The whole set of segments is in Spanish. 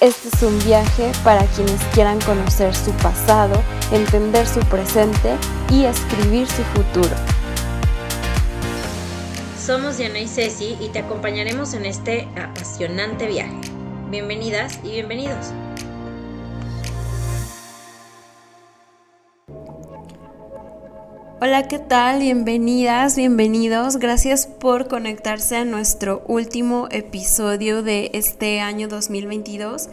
Este es un viaje para quienes quieran conocer su pasado, entender su presente y escribir su futuro. Somos Diana y Ceci y te acompañaremos en este apasionante viaje. Bienvenidas y bienvenidos. Hola, ¿qué tal? Bienvenidas, bienvenidos. Gracias por conectarse a nuestro último episodio de este año 2022.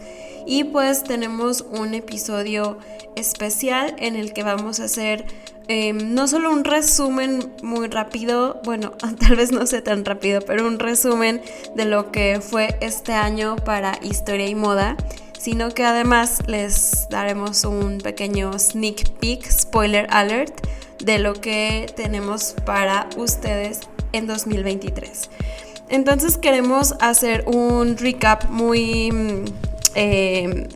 Y pues tenemos un episodio especial en el que vamos a hacer Em, no solo un resumen muy rápido, bueno, tal vez no sea tan rápido, pero un resumen de lo que fue este año para historia y moda, sino que además les daremos un pequeño sneak peek, spoiler alert, de lo que tenemos para ustedes en 2023. Entonces queremos hacer un recap muy... Mm, em,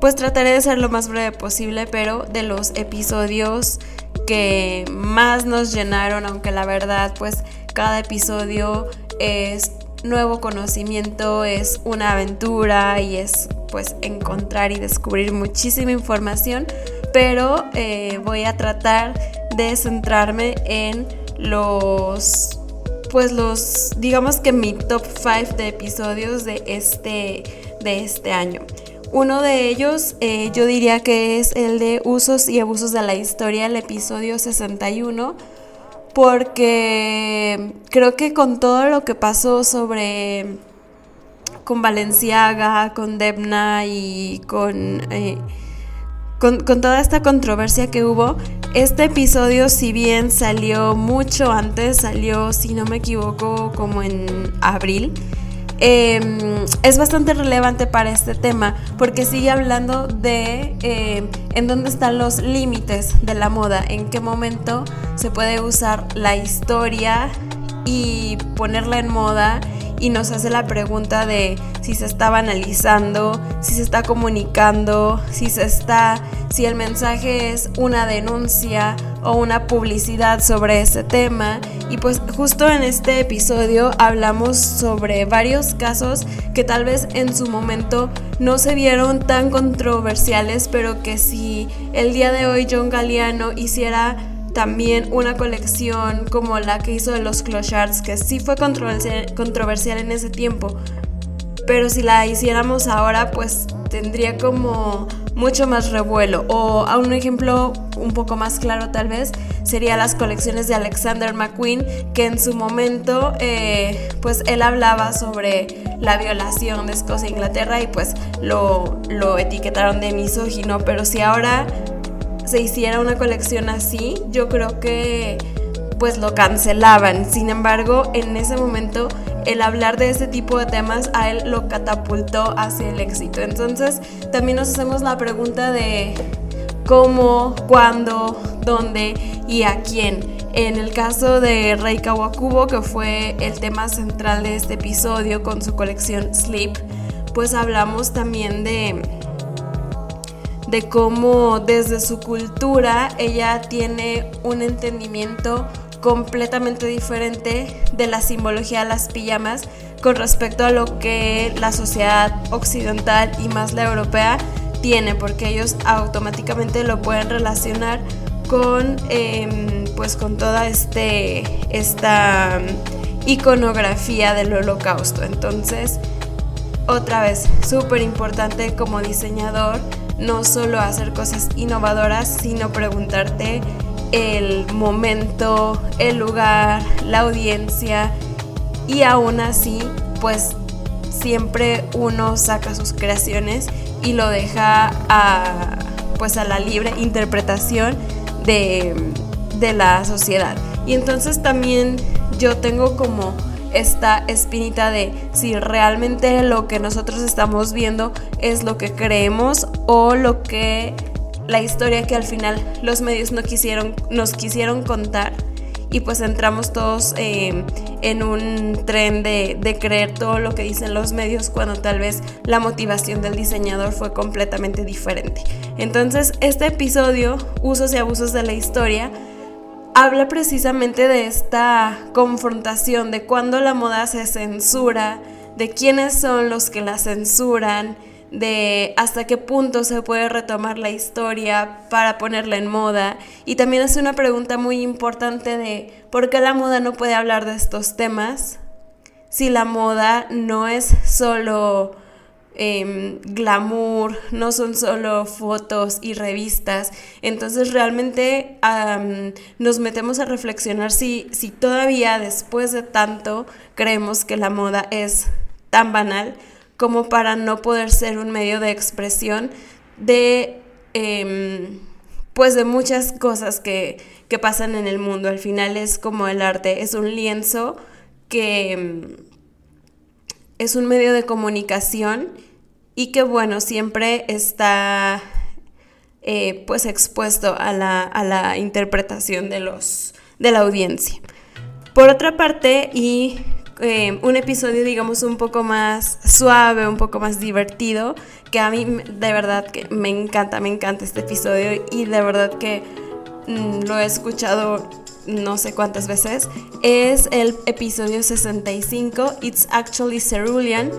pues trataré de ser lo más breve posible, pero de los episodios que más nos llenaron, aunque la verdad pues cada episodio es nuevo conocimiento, es una aventura y es pues encontrar y descubrir muchísima información, pero eh, voy a tratar de centrarme en los pues los digamos que mi top 5 de episodios de este de este año. Uno de ellos eh, yo diría que es el de usos y abusos de la historia, el episodio 61, porque creo que con todo lo que pasó sobre con Valenciaga, con Debna y con, eh, con, con toda esta controversia que hubo, este episodio si bien salió mucho antes, salió si no me equivoco como en abril, Em, es bastante relevante para este tema porque sigue hablando de em, en dónde están los límites de la moda, en qué momento se puede usar la historia y ponerla en moda y nos hace la pregunta de si se está banalizando, si se está comunicando, si se está, si el mensaje es una denuncia o una publicidad sobre ese tema. Y pues justo en este episodio hablamos sobre varios casos que tal vez en su momento no se vieron tan controversiales, pero que si el día de hoy John Galliano hiciera también una colección como la que hizo de los Clochards, que sí fue controversial, en ese tiempo, pero si la hiciéramos ahora, pues tendría como mucho más revuelo. O a un ejemplo un poco más claro tal vez sería las colecciones de Alexander McQueen, que en su momento eh, pues él hablaba sobre la violación de Escocia e Inglaterra y pues lo, lo etiquetaron de misógino, pero si ahora se hiciera una colección así, yo creo que pues lo cancelaban. Sin embargo, en ese momento el hablar de ese tipo de temas a él lo catapultó hacia el éxito. Entonces, también nos hacemos la pregunta de cómo, cuándo, dónde y a quién. En el caso de Rei Kawakubo, que fue el tema central de este episodio con su colección Sleep, pues hablamos también de de cómo desde su cultura ella tiene un entendimiento completamente diferente de la simbología de las pijamas con respecto a lo que la sociedad occidental y más la europea tiene, porque ellos automáticamente lo pueden relacionar con, em, pues con toda este, esta iconografía del holocausto. Entonces, otra vez, súper importante como diseñador no solo hacer cosas innovadoras, sino preguntarte el momento, el lugar, la audiencia y aún así, pues siempre uno saca sus creaciones y lo deja a, pues a la libre interpretación de, de la sociedad. Y entonces también yo tengo como esta espinita de si realmente lo que nosotros estamos viendo es lo que creemos o lo que la historia que al final los medios no quisieron, nos quisieron contar y pues entramos todos eh, en un tren de, de, creer todo lo que dicen los medios cuando tal vez la motivación del diseñador fue completamente diferente. Entonces este episodio, usos y abusos de la historia, habla precisamente de esta confrontación, de cuando la moda se censura, de quiénes son los que la censuran, de hasta qué punto se puede retomar la historia para ponerla en moda. Y también es una pregunta muy importante de por qué la moda no puede hablar de estos temas si la moda no es solo em, glamour, no son solo fotos y revistas. Entonces realmente nos metemos a reflexionar si, si todavía después de tanto creemos que la moda es tan banal como para no poder ser un medio de expresión de, em, pues de muchas cosas que, que, pasan en el mundo. Al final es como el arte, es un lienzo que em, es un medio de comunicación y que bueno, siempre está eh, pues expuesto a la, a la interpretación de, los, de la audiencia. Por otra parte, y eh, un episodio, digamos, un poco más suave, un poco más divertido, que a mí de verdad que me encanta, me encanta este episodio y de verdad que mm, lo he escuchado no sé cuántas veces, es el episodio 65, It's Actually Cerulean,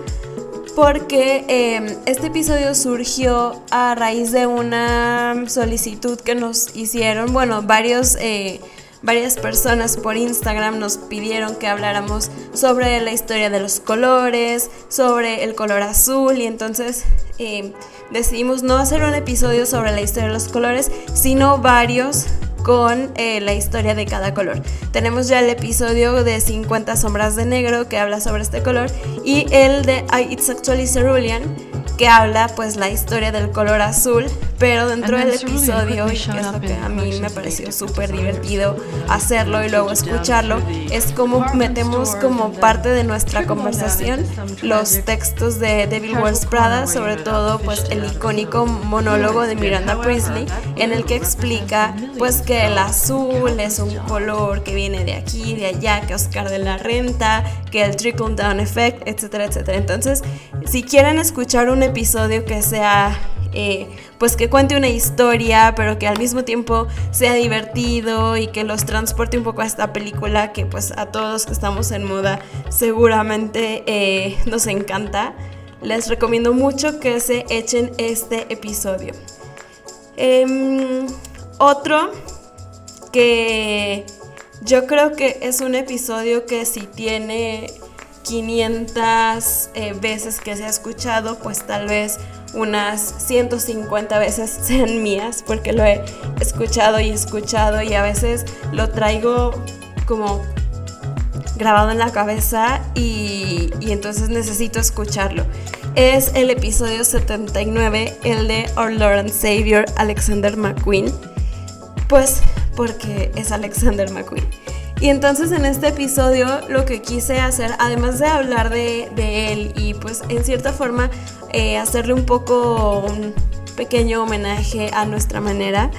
porque em, este episodio surgió a raíz de una solicitud que nos hicieron, bueno, varios... Eh, varias personas por Instagram nos pidieron que habláramos sobre la historia de los colores, sobre el color azul y entonces eh, decidimos no hacer un episodio sobre la historia de los colores, sino varios con eh, la historia de cada color. Tenemos ya el episodio de 50 sombras de negro que habla sobre este color y el de It's Actually Cerulean que habla pues la historia del color azul, pero dentro del episodio, y que es lo que a mí me pareció súper divertido hacerlo y luego escucharlo, es como metemos como parte de nuestra conversación los textos de Devil Wears Prada, sobre todo pues el icónico monólogo de Miranda Priestley, en el que explica pues que el azul es un color que viene de aquí, de allá, que Oscar de la Renta, que el trickle down effect, etcétera, etcétera. Entonces, si quieren escuchar un episodio que sea, eh, pues que cuente una historia, pero que al mismo tiempo sea divertido y que los transporte un poco a esta película que pues a todos que estamos en moda seguramente eh, nos encanta, les recomiendo mucho que se echen este episodio. Em, otro que yo creo que es un episodio que si tiene 500 eh, veces que se ha escuchado, pues tal vez unas 150 veces sean mías, porque lo he escuchado y escuchado y a veces lo traigo como grabado en la cabeza y, entonces necesito escucharlo. Es el episodio 79, el de Our Lord Savior Alexander McQueen. Pues porque es Alexander McQueen. Y entonces en este episodio lo que quise hacer, además de hablar de, él y pues en cierta forma eh, hacerle un poco un pequeño homenaje a nuestra manera,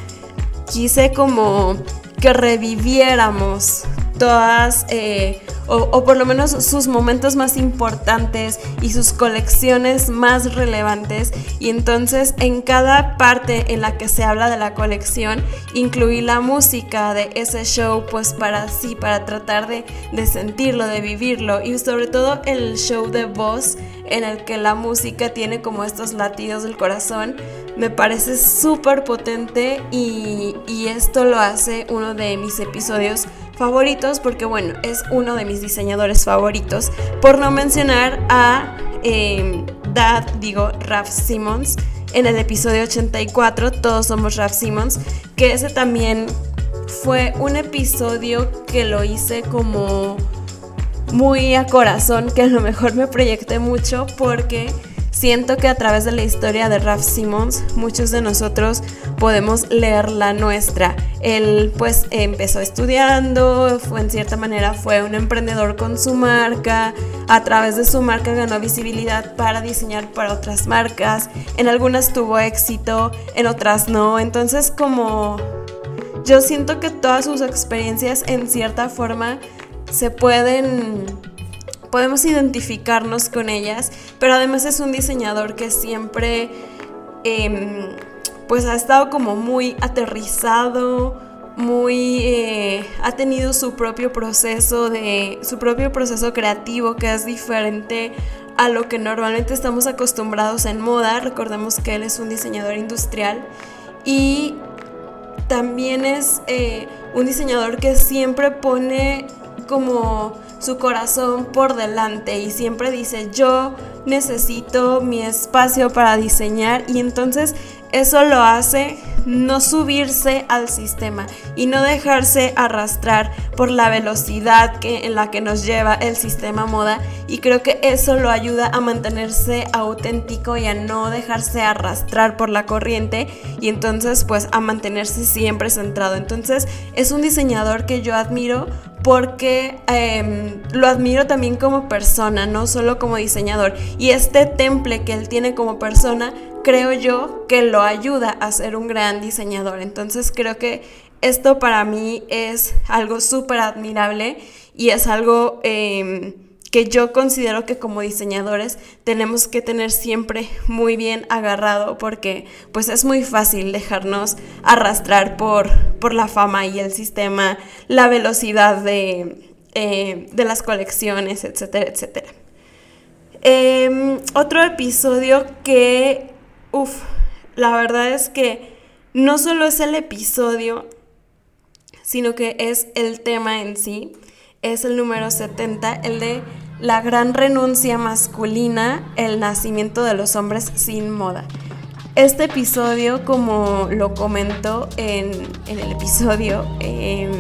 quise como que reviviéramos todas eh, o, por lo menos sus momentos más importantes y sus colecciones más relevantes. Y entonces en cada parte en la que se habla de la colección, incluí la música de ese show, pues para sí, para tratar de, de sentirlo, de vivirlo. Y sobre todo el show de voz en el que la música tiene como estos latidos del corazón, me parece súper potente y, y esto lo hace uno de mis episodios favoritos porque bueno, es uno de mis diseñadores favoritos, por no mencionar a em, Dad, digo, Raf Simmons, en el episodio 84, Todos somos Raf Simmons, que ese también fue un episodio que lo hice como muy a corazón, que a lo mejor me proyecté mucho porque siento que a través de la historia de Ralph Simmons muchos de nosotros podemos leer la nuestra. Él pues empezó estudiando, fue en cierta manera fue un emprendedor con su marca, a través de su marca ganó visibilidad para diseñar para otras marcas, en algunas tuvo éxito, en otras no, entonces como yo siento que todas sus experiencias en cierta forma se pueden podemos identificarnos con ellas, pero además es un diseñador que siempre em, pues ha estado como muy aterrizado, muy eh, ha tenido su propio proceso de su propio proceso creativo que es diferente a lo que normalmente estamos acostumbrados en moda. Recordemos que él es un diseñador industrial y también es eh, un diseñador que siempre pone como su corazón por delante y siempre dice yo necesito mi espacio para diseñar y entonces eso lo hace no subirse al sistema y no dejarse arrastrar por la velocidad que, en la que nos lleva el sistema moda y creo que eso lo ayuda a mantenerse auténtico y a no dejarse arrastrar por la corriente y entonces pues a mantenerse siempre centrado. Entonces es un diseñador que yo admiro porque em, lo admiro también como persona, no solo como diseñador. Y este temple que él tiene como persona, creo yo que lo ayuda a ser un gran diseñador. Entonces creo que esto para mí es algo súper admirable y es algo... Em, que yo considero que como diseñadores tenemos que tener siempre muy bien agarrado porque pues es muy fácil dejarnos arrastrar por, por la fama y el sistema, la velocidad de, eh, las colecciones, etcétera, etcétera. Em, otro episodio que, uff, la verdad es que no solo es el episodio, sino que es el tema en sí es el número 70, el de la gran renuncia masculina, el nacimiento de los hombres sin moda. Este episodio, como lo comento en, el episodio, em,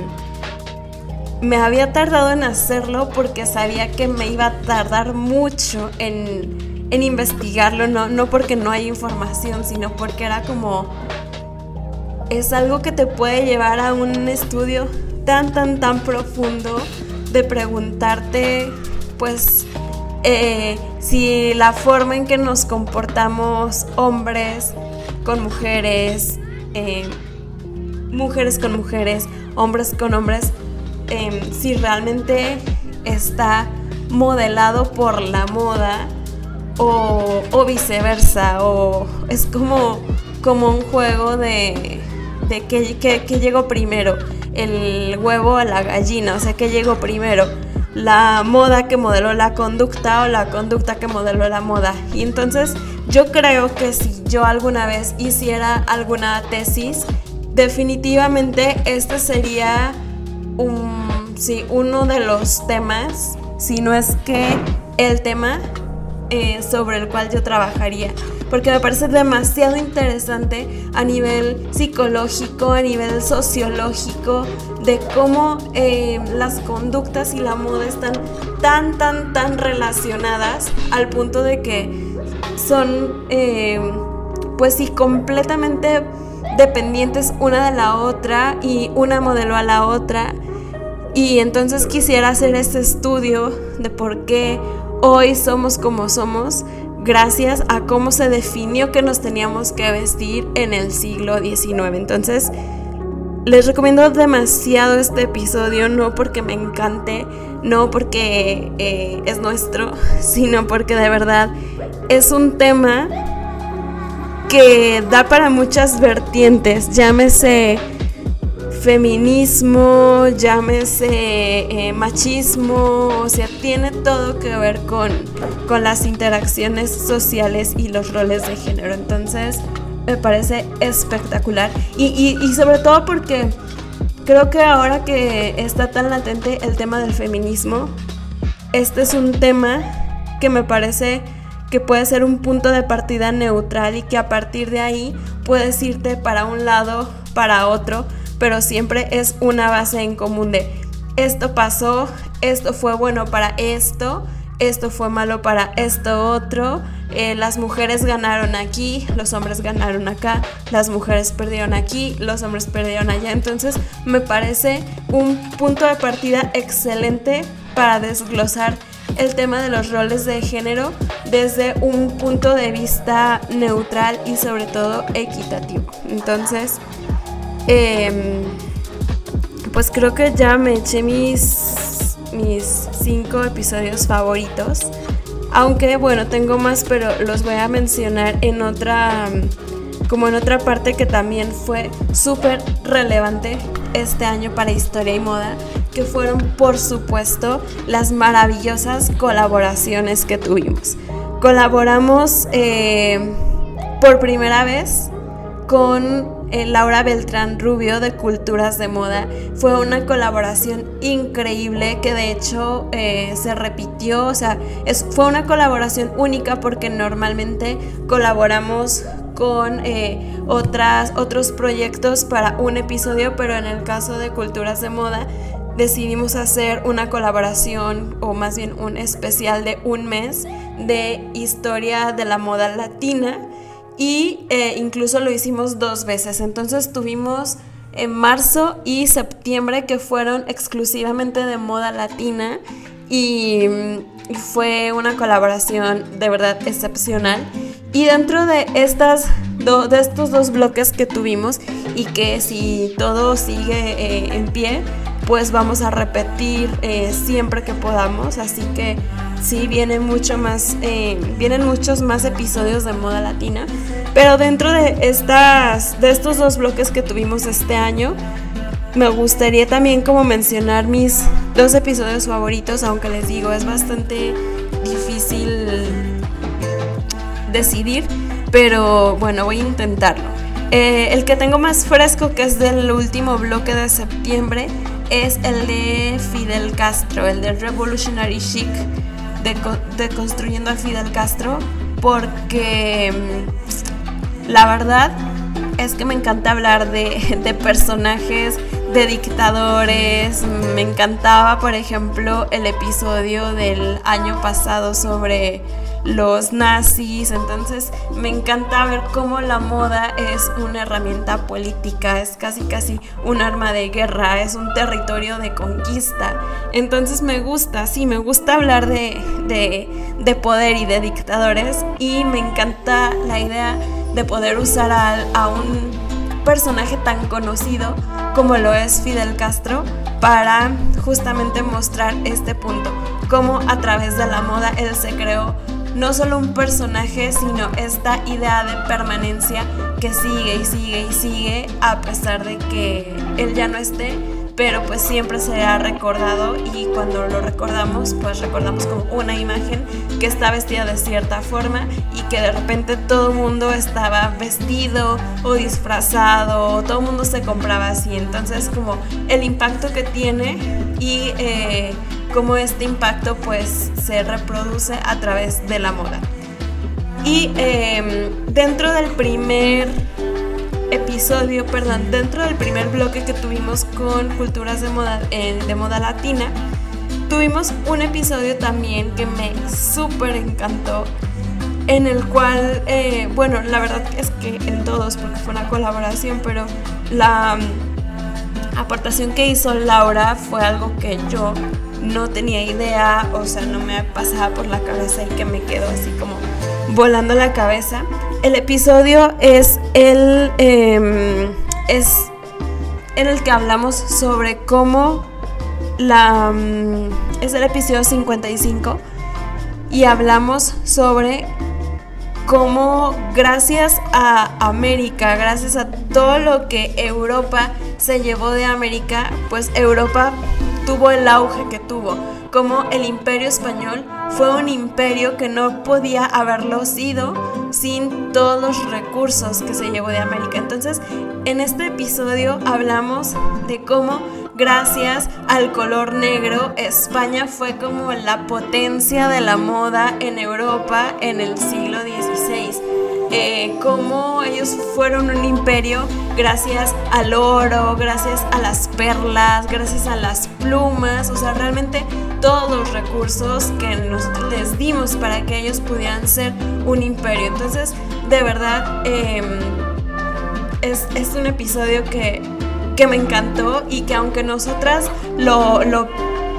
me había tardado en hacerlo porque sabía que me iba a tardar mucho en, en investigarlo, no, no porque no hay información, sino porque era como... Es algo que te puede llevar a un estudio tan, tan, tan profundo de preguntarte, pues, eh, si la forma en que nos comportamos hombres con mujeres, eh, mujeres con mujeres, hombres con hombres, em, si realmente está modelado por la moda o, viceversa, o es como, como un juego de, de que, que llegó primero el huevo a la gallina, o sea, que llegó primero? La moda que modeló la conducta o la conducta que modeló la moda. Y entonces yo creo que si yo alguna vez hiciera alguna tesis, definitivamente este sería un, uno de los temas, si no es que el tema eh, sobre el cual yo trabajaría porque me parece demasiado interesante a nivel psicológico, a nivel sociológico, de cómo eh, las conductas y la moda están tan, tan, tan relacionadas al punto de que son, eh, pues sí, completamente dependientes una de la otra y una modelo a la otra. Y entonces quisiera hacer este estudio de por qué hoy somos como somos, gracias a cómo se definió que nos teníamos que vestir en el siglo XIX. Entonces, les recomiendo demasiado este episodio, no porque me encante, no porque eh, es nuestro, sino porque de verdad es un tema que da para muchas vertientes, llámese feminismo, llámese eh, machismo, o sea, tiene todo que ver con, con las interacciones sociales y los roles de género. Entonces, me parece espectacular. Y, y, sobre todo porque creo que ahora que está tan latente el tema del feminismo, este es un tema que me parece que puede ser un punto de partida neutral y que a partir de ahí puedes irte para un lado, para otro, pero siempre es una base en común de esto pasó, esto fue bueno para esto, esto fue malo para esto otro, eh, las mujeres ganaron aquí, los hombres ganaron acá, las mujeres perdieron aquí, los hombres perdieron allá. Entonces me parece un punto de partida excelente para desglosar el tema de los roles de género desde un punto de vista neutral y sobre todo equitativo. Entonces, em, pues creo que ya me eché mis, mis cinco episodios favoritos. Aunque bueno, tengo más, pero los voy a mencionar en otra, como en otra parte que también fue súper relevante este año para historia y moda, que fueron por supuesto las maravillosas colaboraciones que tuvimos. Colaboramos eh, por primera vez con eh, Laura Beltrán Rubio de Culturas de Moda. Fue una colaboración increíble que de hecho eh, se repitió, o sea, es, fue una colaboración única porque normalmente colaboramos con eh, otras, otros proyectos para un episodio, pero en el caso de Culturas de Moda decidimos hacer una colaboración o más bien un especial de un mes de historia de la moda latina y eh, incluso lo hicimos dos veces. Entonces tuvimos en marzo y septiembre que fueron exclusivamente de moda latina y, fue una colaboración de verdad excepcional. Y dentro de, estas de estos dos bloques que tuvimos y que si todo sigue eh, en pie, pues vamos a repetir eh, siempre que podamos. Así que sí, viene mucho más, eh, vienen muchos más episodios de moda latina. Pero dentro de, estas, de estos dos bloques que tuvimos este año, me gustaría también como mencionar mis dos episodios favoritos, aunque les digo, es bastante difícil decidir, pero bueno, voy a intentarlo. Eh, el que tengo más fresco, que es del último bloque de septiembre, es el de Fidel Castro, el de Revolutionary Chic, de, Construyendo a Fidel Castro, porque mm, la verdad es que me encanta hablar de, de personajes, de dictadores. Me encantaba, por ejemplo, el episodio del año pasado sobre los nazis, entonces me encanta ver cómo la moda es una herramienta política, es casi casi un arma de guerra, es un territorio de conquista. Entonces me gusta, sí, me gusta hablar de, de, poder y de dictadores y me encanta la idea de poder usar a, a un personaje tan conocido como lo es Fidel Castro para justamente mostrar este punto, cómo a través de la moda él se creó no solo un personaje, sino esta idea de permanencia que sigue y sigue y sigue a pesar de que él ya no esté, pero pues siempre se ha recordado y cuando lo recordamos, pues recordamos como una imagen que está vestida de cierta forma y que de repente todo el mundo estaba vestido o disfrazado, todo el mundo se compraba así, entonces como el impacto que tiene y... Eh, cómo este impacto pues se reproduce a través de la moda. Y em, dentro del primer episodio, perdón, dentro del primer bloque que tuvimos con culturas de moda, de moda latina, tuvimos un episodio también que me súper encantó, en el cual, eh, bueno, la verdad es que en todos, porque fue una colaboración, pero la mm, aportación que hizo Laura fue algo que yo no tenía idea, o sea, no me pasaba por la cabeza y que me quedó así como volando la cabeza. El episodio es el em, es en el que hablamos sobre cómo la mm, es el episodio 55 y hablamos sobre cómo gracias a América, gracias a todo lo que Europa se llevó de América, pues Europa tuvo el auge que tuvo, como el imperio español fue un imperio que no podía haberlo sido sin todos los recursos que se llevó de América. Entonces, en este episodio hablamos de cómo gracias al color negro España fue como la potencia de la moda en Europa en el siglo XVI eh, cómo ellos fueron un imperio gracias al oro, gracias a las perlas, gracias a las plumas, o sea, realmente todos los recursos que nosotros les dimos para que ellos pudieran ser un imperio. Entonces, de verdad, em, es, un episodio que, me encantó y que aunque nosotras lo,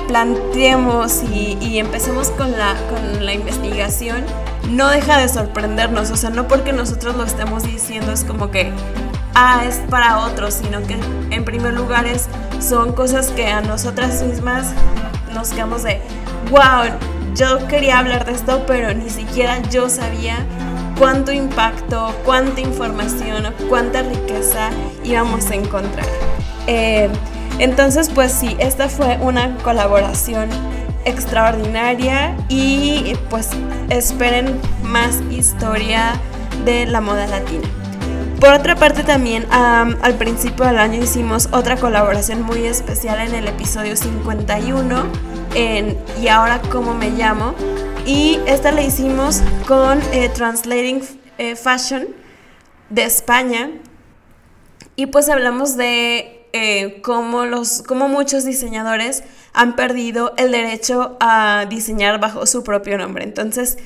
planteemos y, empecemos con la, con la investigación, no deja de sorprendernos. O sea, no porque nosotros lo estemos diciendo es como que, ah, es para otros, sino que en primer lugar es, son cosas que a nosotras mismas nos quedamos de, wow, yo quería hablar de esto, pero ni siquiera yo sabía cuánto impacto, cuánta información, cuánta riqueza íbamos a encontrar. Eh, entonces, pues sí, esta fue una colaboración extraordinaria y pues esperen más historia de la moda latina. Por otra parte también al principio del año hicimos otra colaboración muy especial en el episodio 51 en Y ahora cómo me llamo y esta la hicimos con eh, Translating eh, Fashion de España y pues hablamos de eh, cómo, los, cómo muchos diseñadores han perdido el derecho a diseñar bajo su propio nombre. Entonces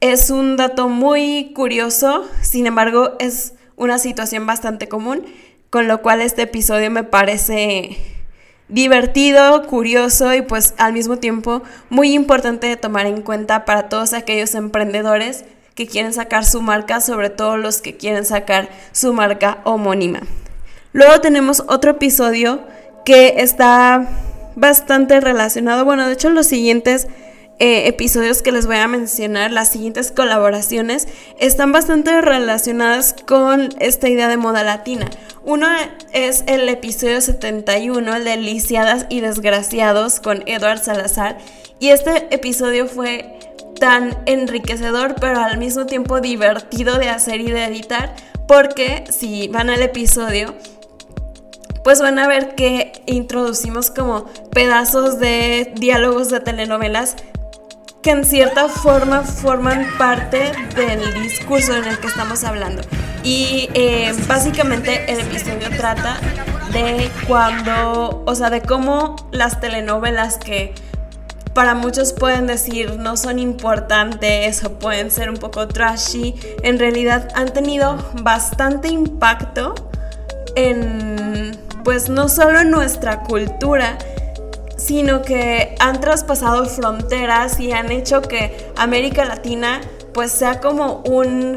es un dato muy curioso, sin embargo es una situación bastante común, con lo cual este episodio me parece divertido, curioso y pues al mismo tiempo muy importante de tomar en cuenta para todos aquellos emprendedores que quieren sacar su marca, sobre todo los que quieren sacar su marca homónima. Luego tenemos otro episodio que está bastante relacionado, bueno, de hecho los siguientes eh, episodios que les voy a mencionar, las siguientes colaboraciones, están bastante relacionadas con esta idea de moda latina. Uno es el episodio 71, el de Lisiadas y Desgraciados con Edward Salazar. Y este episodio fue tan enriquecedor, pero al mismo tiempo divertido de hacer y de editar, porque si van al episodio, pues van a ver que introducimos como pedazos de diálogos de telenovelas que en cierta forma forman parte del discurso en el que estamos hablando. Y eh, básicamente el episodio trata de cuando, o sea, de cómo las telenovelas que para muchos pueden decir no son importantes o pueden ser un poco trashy, en realidad han tenido bastante impacto en, pues no solo nuestra cultura, sino que han traspasado fronteras y han hecho que América Latina pues sea como un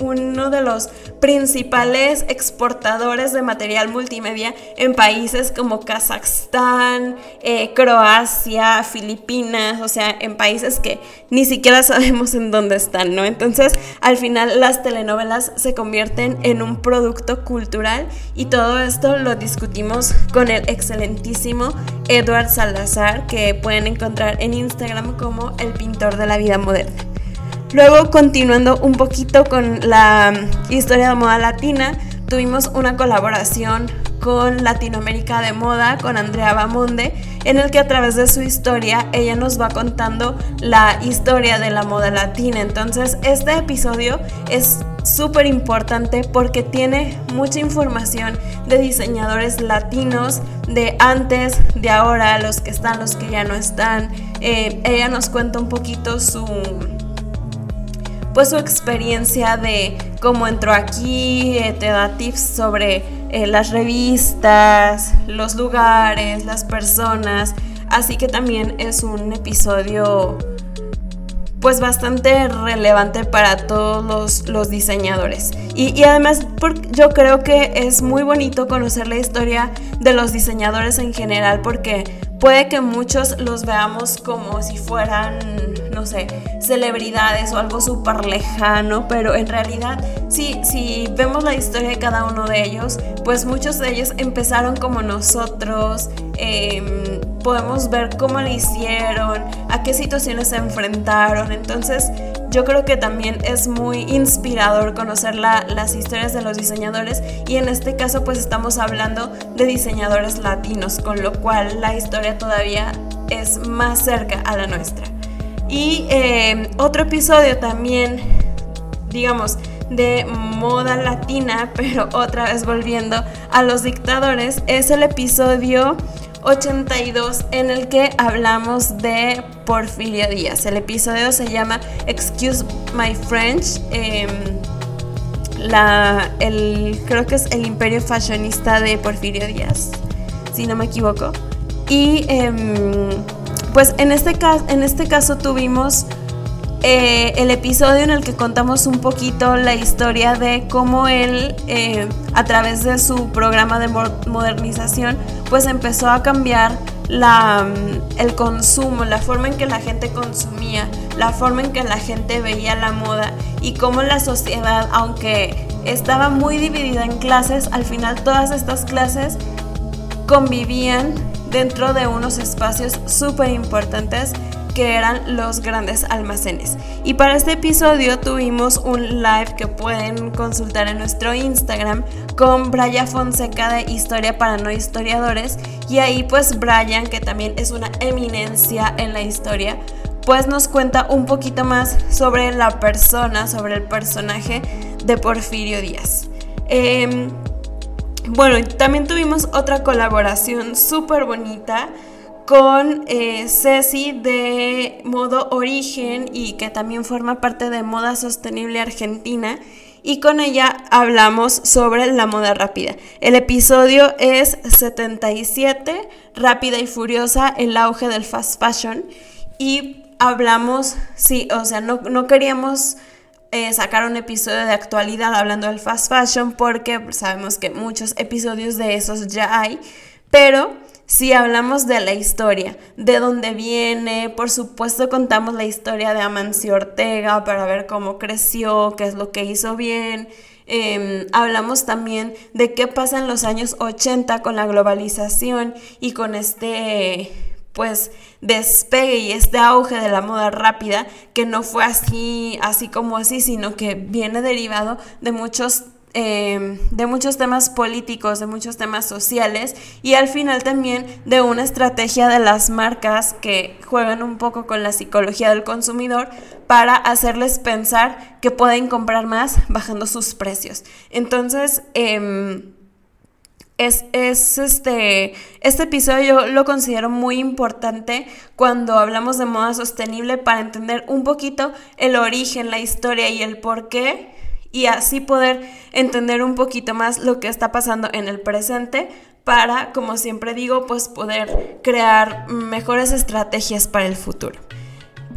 uno de los principales exportadores de material multimedia en países como Kazajstán, eh, Croacia, Filipinas, o sea, en países que ni siquiera sabemos en dónde están, ¿no? Entonces, al final las telenovelas se convierten en un producto cultural y todo esto lo discutimos con el excelentísimo Edward Salazar, que pueden encontrar en Instagram como el pintor de la vida moderna. Luego, continuando un poquito con la historia de moda latina, tuvimos una colaboración con Latinoamérica de Moda, con Andrea Bamonde, en el que a través de su historia ella nos va contando la historia de la moda latina. Entonces, este episodio es súper importante porque tiene mucha información de diseñadores latinos, de antes, de ahora, los que están, los que ya no están. Eh, ella nos cuenta un poquito su pues su experiencia de cómo entró aquí, eh, te da tips sobre eh, las revistas, los lugares, las personas, así que también es un episodio pues bastante relevante para todos los, diseñadores. Y, además yo creo que es muy bonito conocer la historia de los diseñadores en general porque puede que muchos los veamos como si fueran, no sé, celebridades o algo súper lejano, pero en realidad si, si vemos la historia de cada uno de ellos, pues muchos de ellos empezaron como nosotros. Em, podemos ver cómo lo hicieron, a qué situaciones se enfrentaron. Entonces, yo creo que también es muy inspirador conocer las historias de los diseñadores y en este caso pues estamos hablando de diseñadores latinos, con lo cual la historia todavía es más cerca a la nuestra. Y eh, otro episodio también digamos, de moda latina, pero otra vez volviendo a los dictadores, es el episodio 82 en el que hablamos de Porfirio Díaz. El episodio se llama Excuse My French. Em, la, el, creo que es el imperio fashionista de Porfirio Díaz, si no me equivoco. Y em, pues en este, en este caso tuvimos eh, el episodio en el que contamos un poquito la historia de cómo él, eh, a través de su programa de modernización, pues empezó a cambiar la, mm, el consumo, la forma en que la gente consumía, la forma en que la gente veía la moda y cómo la sociedad, aunque estaba muy dividida en clases, al final todas estas clases convivían dentro de unos espacios súper importantes que eran los grandes almacenes. Y para este episodio tuvimos un live que pueden consultar en nuestro Instagram con Brian Fonseca de Historia para No Historiadores. Y ahí pues Brian, que también es una eminencia en la historia, pues nos cuenta un poquito más sobre la persona, sobre el personaje de Porfirio Díaz. Em, bueno, también tuvimos otra colaboración súper bonita con eh, Ceci de Modo Origen y que también forma parte de Moda Sostenible Argentina. Y con ella hablamos sobre la moda rápida. El episodio es 77, Rápida y Furiosa, el auge del fast fashion. Y hablamos, sí, o sea, no, no queríamos eh, sacar un episodio de actualidad hablando del fast fashion porque sabemos que muchos episodios de esos ya hay, pero si hablamos de la historia, de dónde viene, por supuesto contamos la historia de Amancio Ortega para ver cómo creció, qué es lo que hizo bien. Em, hablamos también de qué pasa en los años 80 con la globalización y con este pues despegue y este auge de la moda rápida que no fue así así como así sino que viene derivado de muchos Em, de muchos temas políticos, de muchos temas sociales y al final también de una estrategia de las marcas que juegan un poco con la psicología del consumidor para hacerles pensar que pueden comprar más bajando sus precios. Entonces, em, es, es, este, este episodio yo lo considero muy importante cuando hablamos de moda sostenible para entender un poquito el origen, la historia y el por qué y así poder entender un poquito más lo que está pasando en el presente para, como siempre digo, pues poder crear mejores estrategias para el futuro.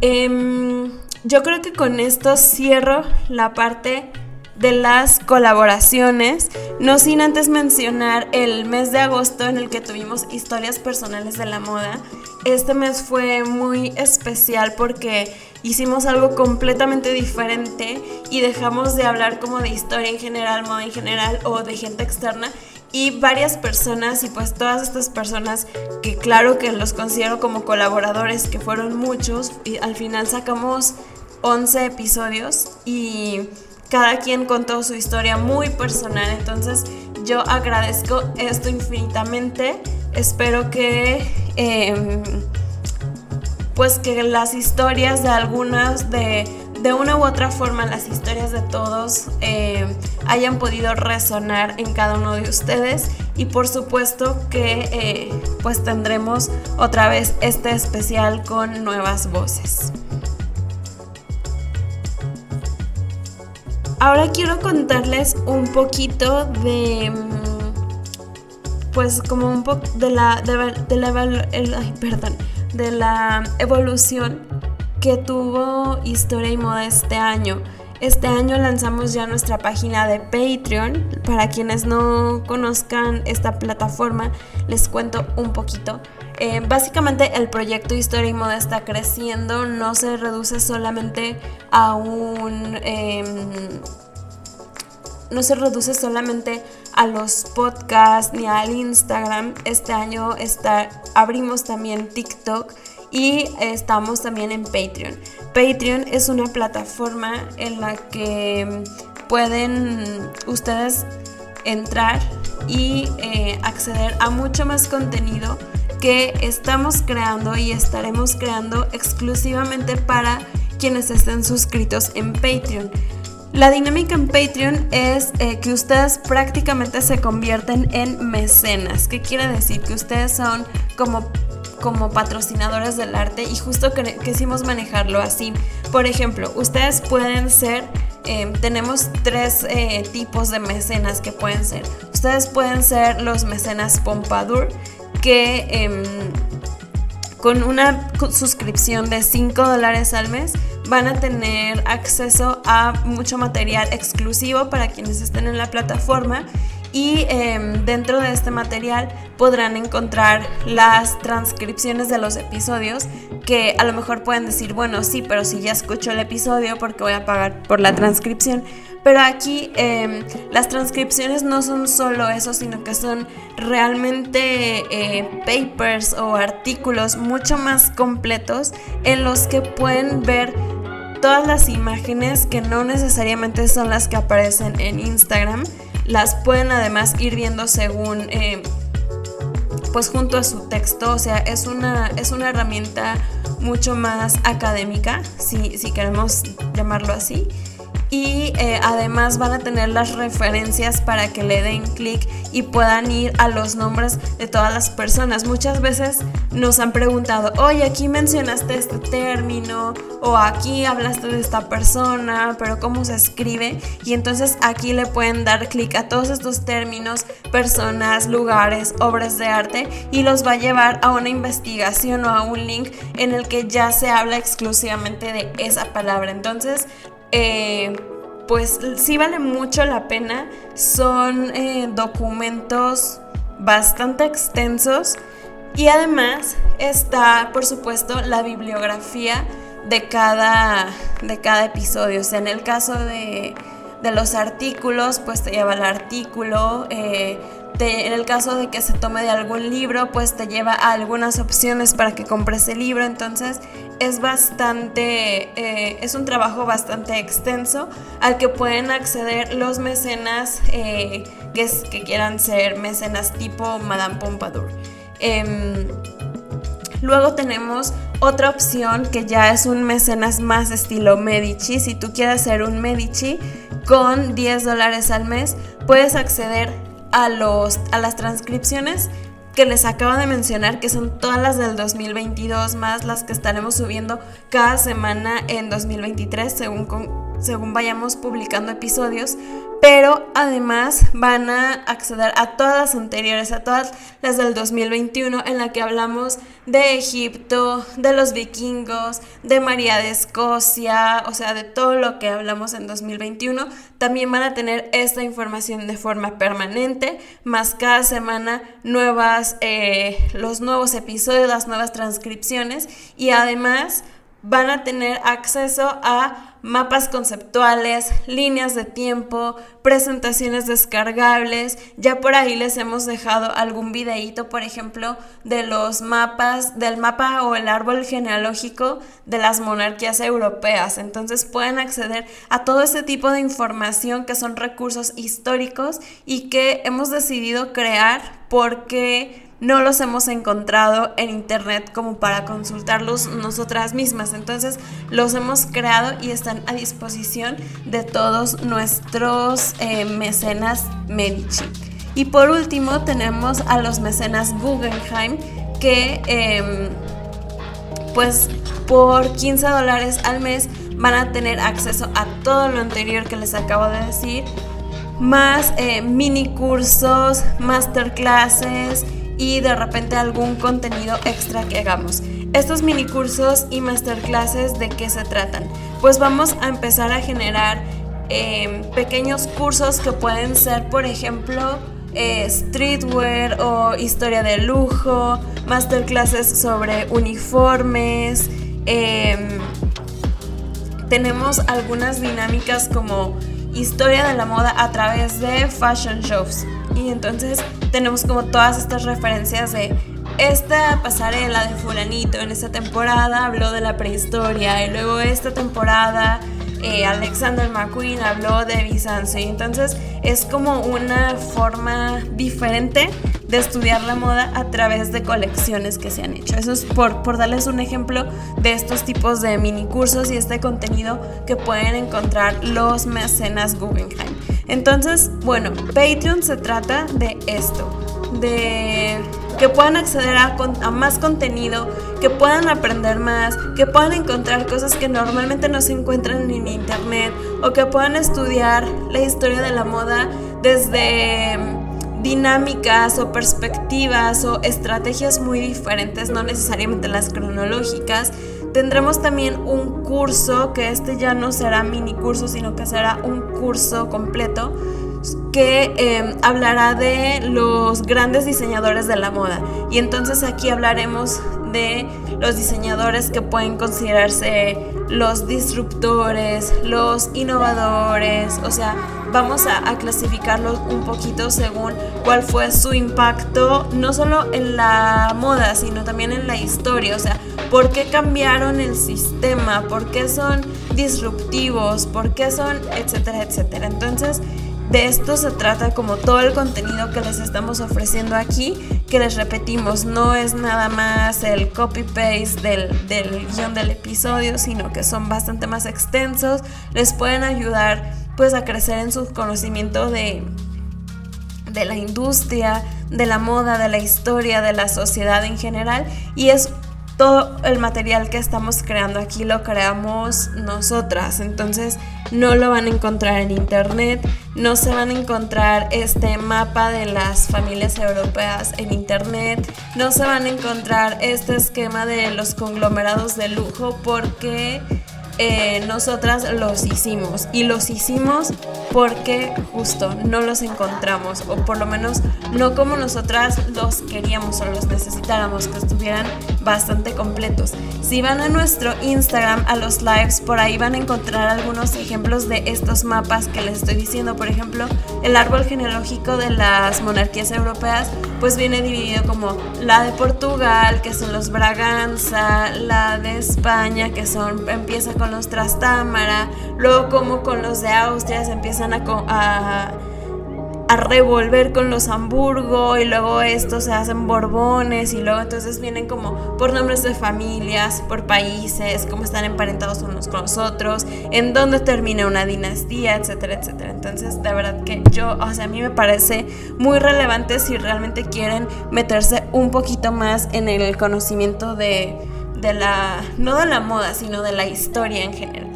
Em, yo creo que con esto cierro la parte de las colaboraciones, no sin antes mencionar el mes de agosto en el que tuvimos historias personales de la moda. Este mes fue muy especial porque hicimos algo completamente diferente y dejamos de hablar como de historia en general, moda en general o de gente externa. Y varias personas y pues todas estas personas que claro que los considero como colaboradores, que fueron muchos y al final sacamos 11 episodios y cada quien contó su historia muy personal, entonces yo agradezco esto infinitamente, espero que... Em, pues que las historias de algunas, de, de una u otra forma, las historias de todos eh, hayan podido resonar en cada uno de ustedes y por supuesto que eh, pues tendremos otra vez este especial con nuevas voces. Ahora quiero contarles un poquito de mm, pues como un poco de la de, la ay, perdón de la evolución que tuvo Historia y Moda este año. Este año lanzamos ya nuestra página de Patreon. Para quienes no conozcan esta plataforma, les cuento un poquito. Eh, básicamente el proyecto Historia y Moda está creciendo, no se reduce solamente a un... Em, no se reduce solamente a los podcasts ni al Instagram. Este año está, abrimos también TikTok y estamos también en Patreon. Patreon es una plataforma en la que pueden ustedes entrar y eh, acceder a mucho más contenido que estamos creando y estaremos creando exclusivamente para quienes estén suscritos en Patreon. La dinámica en Patreon es eh, que ustedes prácticamente se convierten en mecenas. ¿Qué quiere decir? Que ustedes son como como patrocinadores del arte y justo quisimos manejarlo así. Por ejemplo, ustedes pueden ser, em, tenemos tres eh, tipos de mecenas que pueden ser. Ustedes pueden ser los mecenas Pompadour, que em, con una suscripción de 5 dólares al mes van a tener acceso a mucho material exclusivo para quienes estén en la plataforma y em, dentro de este material podrán encontrar las transcripciones de los episodios que a lo mejor pueden decir, bueno, sí, pero si ya escucho el episodio porque voy a pagar por la transcripción. Pero aquí em, las transcripciones no son solo eso, sino que son realmente eh, papers o artículos mucho más completos en los que pueden ver todas las imágenes que no necesariamente son las que aparecen en Instagram las pueden además ir viendo según, eh, pues junto a su texto, o sea, es una, es una herramienta mucho más académica, si, si queremos llamarlo así y eh, además van a tener las referencias para que le den clic y puedan ir a los nombres de todas las personas. Muchas veces nos han preguntado, oye, aquí mencionaste este término o aquí hablaste de esta persona, pero ¿cómo se escribe? Y entonces aquí le pueden dar clic a todos estos términos, personas, lugares, obras de arte y los va a llevar a una investigación o a un link en el que ya se habla exclusivamente de esa palabra. Entonces, eh, pues sí vale mucho la pena. Son eh, documentos bastante extensos y además está, por supuesto, la bibliografía de cada, de cada episodio. O sea, en el caso de, los artículos, pues te lleva el artículo. Eh, en el caso de que se tome de algún libro, pues te lleva a algunas opciones para que compres el libro. Entonces es bastante, eh, es un trabajo bastante extenso al que pueden acceder los mecenas eh, que, que, quieran ser mecenas tipo Madame Pompadour. Em, luego tenemos otra opción que ya es un mecenas más estilo Medici. Si tú quieres ser un Medici con 10 dólares al mes, puedes acceder a, los, a las transcripciones que les acabo de mencionar, que son todas las del 2022, más las que estaremos subiendo cada semana en 2023, según, según vayamos publicando episodios pero además van a acceder a todas las anteriores, a todas las del 2021 en la que hablamos de Egipto, de los vikingos, de María de Escocia, o sea, de todo lo que hablamos en 2021. También van a tener esta información de forma permanente, más cada semana nuevas, eh, los nuevos episodios, las nuevas transcripciones y además van a tener acceso a mapas conceptuales, líneas de tiempo, presentaciones descargables. Ya por ahí les hemos dejado algún videíto, por ejemplo, de los mapas, del mapa o el árbol genealógico de las monarquías europeas. Entonces pueden acceder a todo ese tipo de información que son recursos históricos y que hemos decidido crear porque no los hemos encontrado en internet como para consultarlos nosotras mismas. Entonces los hemos creado y están a disposición de todos nuestros eh, mecenas Medici. Y por último tenemos a los mecenas Guggenheim que em, pues por 15 dólares al mes van a tener acceso a todo lo anterior que les acabo de decir más eh, mini cursos, masterclasses y de repente algún contenido extra que hagamos. Estos mini cursos y masterclasses de qué se tratan? Pues vamos a empezar a generar em, pequeños cursos que pueden ser, por ejemplo, eh, streetwear o historia de lujo, masterclasses sobre uniformes. Em, tenemos algunas dinámicas como historia de la moda a través de fashion shows. Y entonces tenemos como todas estas referencias de esta pasarela de fulanito en esta temporada habló de la prehistoria y luego esta temporada eh, Alexander McQueen habló de Bizancio y entonces es como una forma diferente de estudiar la moda a través de colecciones que se han hecho. Eso es por, por darles un ejemplo de estos tipos de mini cursos y este contenido que pueden encontrar los mecenas Guggenheim. Entonces, bueno, Patreon se trata de esto, de que puedan acceder a, a, más contenido, que puedan aprender más, que puedan encontrar cosas que normalmente no se encuentran en internet o que puedan estudiar la historia de la moda desde dinámicas o perspectivas o estrategias muy diferentes, no necesariamente las cronológicas. Tendremos también un curso, que este ya no será mini curso, sino que será un curso completo que em, hablará de los grandes diseñadores de la moda. Y entonces aquí hablaremos de los diseñadores que pueden considerarse los disruptores, los innovadores, o sea, vamos a, a, clasificarlos un poquito según cuál fue su impacto, no solo en la moda, sino también en la historia, o sea, por qué cambiaron el sistema, por qué son disruptivos, por qué son, etcétera, etcétera. Entonces, de esto se trata como todo el contenido que les estamos ofreciendo aquí, que les repetimos, no es nada más el copy-paste del, del guion del episodio, sino que son bastante más extensos, les pueden ayudar pues a crecer en su conocimiento de, de la industria, de la moda, de la historia, de la sociedad en general. Y es todo el material que estamos creando aquí lo creamos nosotras, entonces no lo van a encontrar en internet, no se van a encontrar este mapa de las familias europeas en internet, no se van a encontrar este esquema de los conglomerados de lujo porque eh, nosotras los hicimos y los hicimos porque justo no los encontramos o por lo menos no como nosotras los queríamos o los necesitáramos que estuvieran bastante completos. Si van a nuestro Instagram a los lives por ahí van a encontrar algunos ejemplos de estos mapas que les estoy diciendo, por ejemplo, el árbol genealógico de las monarquías europeas pues viene dividido como la de Portugal, que son los Braganza, la de España, que son empieza con los Trastámara, luego como con los de Austria se empiezan a, a, a revolver con los Hamburgo y luego estos se hacen Borbones y luego entonces vienen como por nombres de familias, por países, cómo están emparentados unos con los otros, en dónde termina una dinastía, etcétera, etcétera. Entonces, de verdad que yo, o sea, a mí me parece muy relevante si realmente quieren meterse un poquito más en el conocimiento de de la, no de la moda, sino de la historia en general.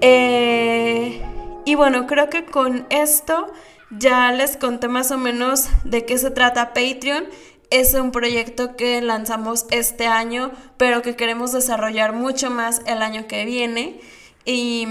Eh, y bueno, creo que con esto ya les conté más o menos de qué se trata Patreon. Es un proyecto que lanzamos este año, pero que queremos desarrollar mucho más el año que viene. Y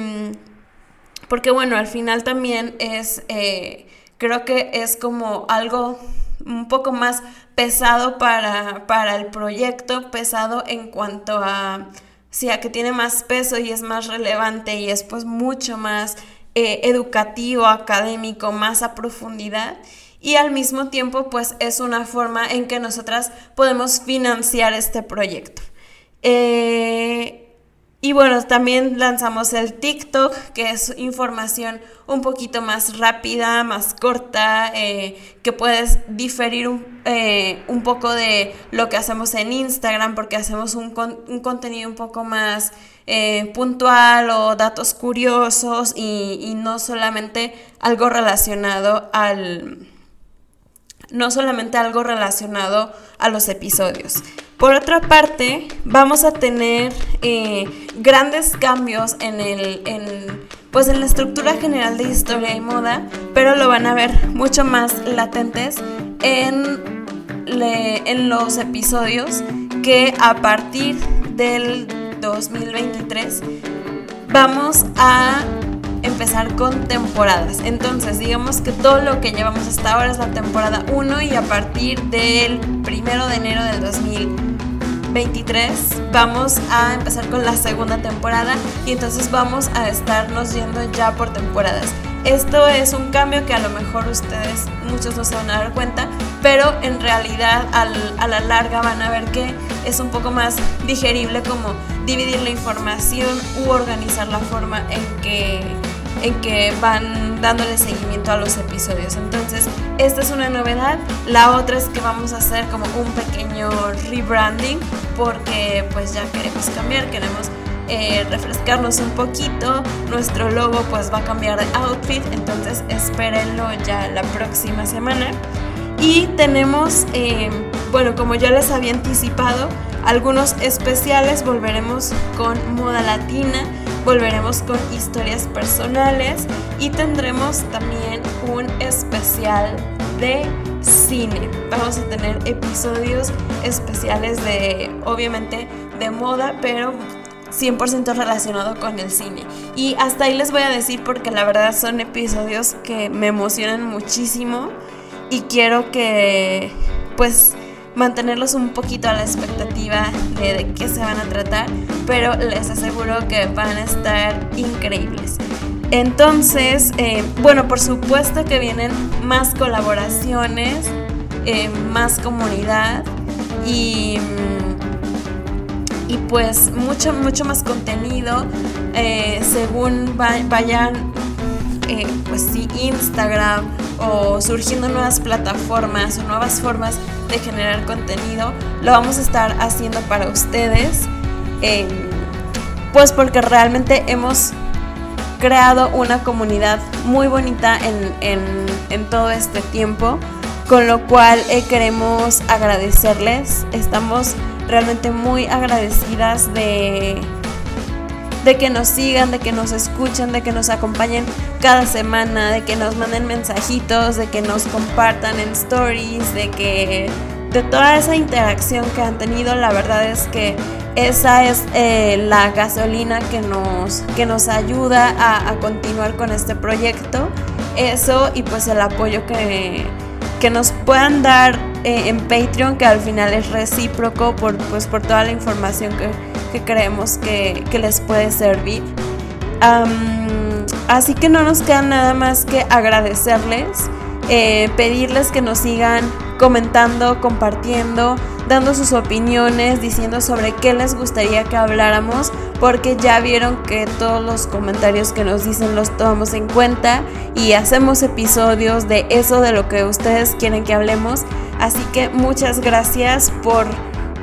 porque bueno, al final también es, eh, creo que es como algo un poco más pesado para, para el proyecto, pesado en cuanto a, sí, que tiene más peso y es más relevante y es pues mucho más eh, educativo, académico, más a profundidad y al mismo tiempo pues es una forma en que nosotras podemos financiar este proyecto. Eh, y bueno, también lanzamos el TikTok, que es información un poquito más rápida, más corta, eh, que puedes diferir un, eh, un, poco de lo que hacemos en Instagram, porque hacemos un, un contenido un poco más eh, puntual o datos curiosos y, y no solamente algo relacionado al... No solamente algo relacionado a los episodios. Por otra parte, vamos a tener eh, grandes cambios en, el, en, pues en la estructura general de historia y moda, pero lo van a ver mucho más latentes en, en los episodios que a partir del 2023 vamos a empezar con temporadas. Entonces, digamos que todo lo que llevamos hasta ahora es la temporada 1 y a partir del 1 de enero del 2023 vamos a empezar con la segunda temporada y entonces vamos a estarnos yendo ya por temporadas. Esto es un cambio que a lo mejor ustedes muchos no se van a dar cuenta, pero en realidad a la larga van a ver que es un poco más digerible como dividir la información u organizar la forma en que en que van dándole seguimiento a los episodios. Entonces, esta es una novedad. La otra es que vamos a hacer como un pequeño rebranding porque pues ya queremos cambiar, queremos eh, refrescarnos un poquito. Nuestro logo pues va a cambiar de outfit, entonces espérenlo ya la próxima semana. Y tenemos, eh, bueno, como ya les había anticipado, algunos especiales. Volveremos con moda latina, volveremos con historias personales y tendremos también un especial de cine. Vamos a tener episodios especiales de, obviamente, de moda, pero 100% relacionado con el cine. Y hasta ahí les voy a decir porque la verdad son episodios que me emocionan muchísimo y quiero que pues mantenerlos un poquito a la expectativa de, qué se van a tratar, pero les aseguro que van a estar increíbles. Entonces, eh, bueno, por supuesto que vienen más colaboraciones, eh, más comunidad y, y pues mucho, mucho más contenido eh, según vayan, pues sí, Instagram o surgiendo nuevas plataformas o nuevas formas de generar contenido, lo vamos a estar haciendo para ustedes. pues porque realmente hemos creado una comunidad muy bonita en, todo este tiempo, con lo cual eh, queremos agradecerles. Estamos realmente muy agradecidas de, de que nos sigan, de que nos escuchen, de que nos acompañen cada semana, de que nos manden mensajitos, de que nos compartan en stories, de que de toda esa interacción que han tenido, la verdad es que esa es eh, la gasolina que nos, que nos ayuda a, continuar con este proyecto. Eso y pues el apoyo que, que nos puedan dar eh, en Patreon, que al final es recíproco por, pues, por toda la información que, creemos que, les puede servir. así que no nos queda nada más que agradecerles, eh, pedirles que nos sigan comentando, compartiendo, dando sus opiniones, diciendo sobre qué les gustaría que habláramos, porque ya vieron que todos los comentarios que nos dicen los tomamos en cuenta y hacemos episodios de eso de lo que ustedes quieren que hablemos. Así que muchas gracias por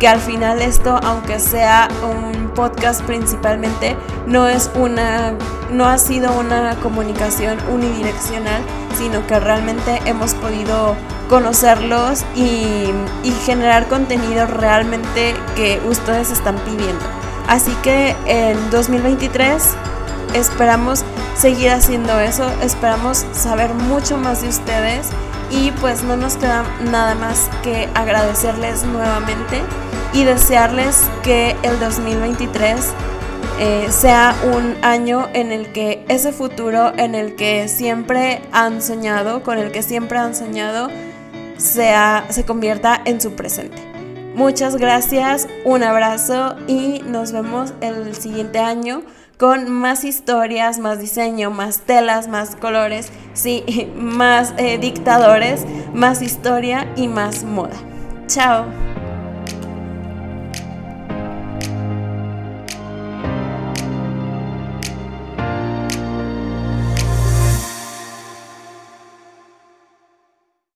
que al final esto, aunque sea un podcast principalmente, no es una no ha sido una comunicación unidireccional, sino que realmente hemos podido conocerlos y, generar contenido realmente que ustedes están pidiendo. Así que en 2023 esperamos seguir haciendo eso, esperamos saber mucho más de ustedes y pues no nos queda nada más que agradecerles nuevamente y desearles que el 2023 eh, sea un año en el que ese futuro en el que siempre han soñado, con el que siempre han soñado, sea, se convierta en su presente. Muchas gracias, un abrazo y nos vemos el siguiente año con más historias, más diseño, más telas, más colores, sí, más eh, dictadores, más historia y más moda. Chao.